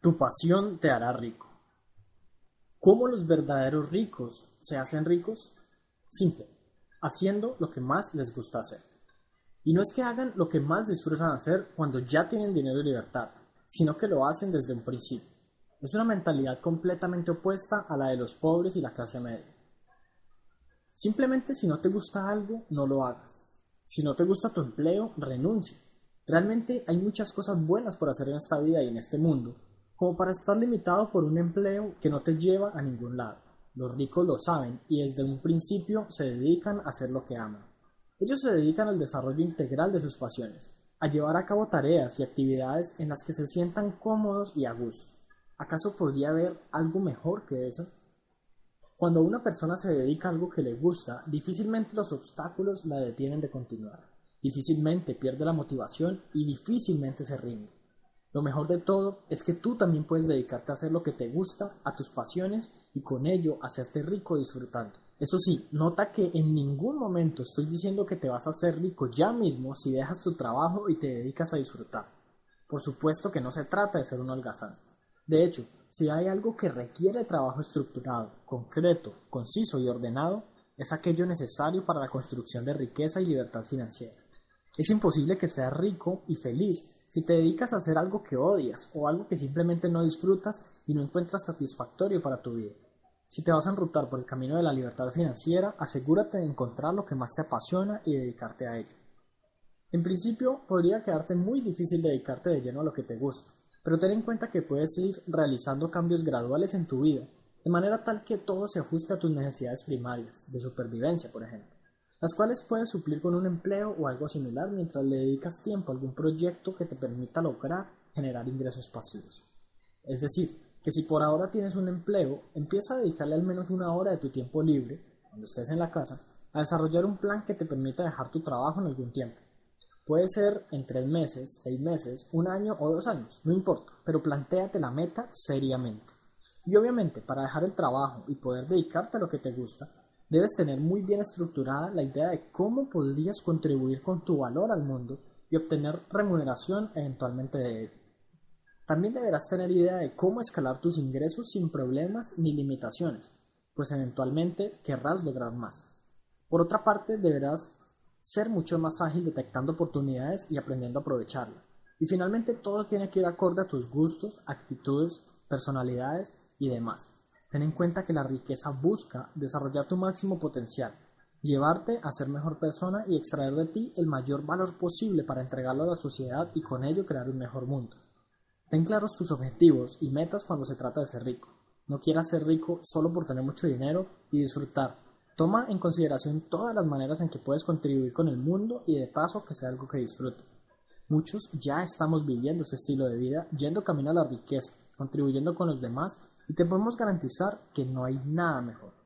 Tu pasión te hará rico. ¿Cómo los verdaderos ricos se hacen ricos? Simple, haciendo lo que más les gusta hacer. Y no es que hagan lo que más disfrutan hacer cuando ya tienen dinero y libertad, sino que lo hacen desde un principio. Es una mentalidad completamente opuesta a la de los pobres y la clase media. Simplemente si no te gusta algo, no lo hagas. Si no te gusta tu empleo, renuncia. Realmente hay muchas cosas buenas por hacer en esta vida y en este mundo, como para estar limitado por un empleo que no te lleva a ningún lado. Los ricos lo saben y desde un principio se dedican a hacer lo que aman. Ellos se dedican al desarrollo integral de sus pasiones, a llevar a cabo tareas y actividades en las que se sientan cómodos y a gusto. ¿Acaso podría haber algo mejor que eso? Cuando una persona se dedica a algo que le gusta, difícilmente los obstáculos la detienen de continuar, difícilmente pierde la motivación y difícilmente se rinde. Lo mejor de todo es que tú también puedes dedicarte a hacer lo que te gusta, a tus pasiones y con ello hacerte rico disfrutando. Eso sí, nota que en ningún momento estoy diciendo que te vas a hacer rico ya mismo si dejas tu trabajo y te dedicas a disfrutar. Por supuesto que no se trata de ser un holgazán. De hecho, si hay algo que requiere trabajo estructurado, concreto, conciso y ordenado, es aquello necesario para la construcción de riqueza y libertad financiera. Es imposible que seas rico y feliz si te dedicas a hacer algo que odias o algo que simplemente no disfrutas y no encuentras satisfactorio para tu vida. Si te vas a enrutar por el camino de la libertad financiera, asegúrate de encontrar lo que más te apasiona y dedicarte a ello. En principio, podría quedarte muy difícil dedicarte de lleno a lo que te gusta, pero ten en cuenta que puedes ir realizando cambios graduales en tu vida, de manera tal que todo se ajuste a tus necesidades primarias, de supervivencia, por ejemplo, las cuales puedes suplir con un empleo o algo similar mientras le dedicas tiempo a algún proyecto que te permita lograr generar ingresos pasivos. Es decir, que si por ahora tienes un empleo, empieza a dedicarle al menos una hora de tu tiempo libre, cuando estés en la casa, a desarrollar un plan que te permita dejar tu trabajo en algún tiempo Puede ser en tres meses, seis meses, un año o dos años, no importa, pero plantéate la meta seriamente. Y obviamente, para dejar el trabajo y poder dedicarte a lo que te gusta, debes tener muy bien estructurada la idea de cómo podrías contribuir con tu valor al mundo y obtener remuneración eventualmente de ello. También deberás tener idea de cómo escalar tus ingresos sin problemas ni limitaciones, pues eventualmente querrás lograr más. Por otra parte, deberás ser mucho más ágil detectando oportunidades y aprendiendo a aprovecharlas. Y finalmente todo tiene que ir acorde a tus gustos, actitudes, personalidades y demás. Ten en cuenta que la riqueza busca desarrollar tu máximo potencial, llevarte a ser mejor persona y extraer de ti el mayor valor posible para entregarlo a la sociedad y con ello crear un mejor mundo. Ten claros tus objetivos y metas cuando se trata de ser rico. No quieras ser rico solo por tener mucho dinero y disfrutar, Toma en consideración todas las maneras en que puedes contribuir con el mundo y de paso que sea algo que disfrutes. Muchos ya estamos viviendo ese estilo de vida, yendo camino a la riqueza, contribuyendo con los demás y te podemos garantizar que no hay nada mejor.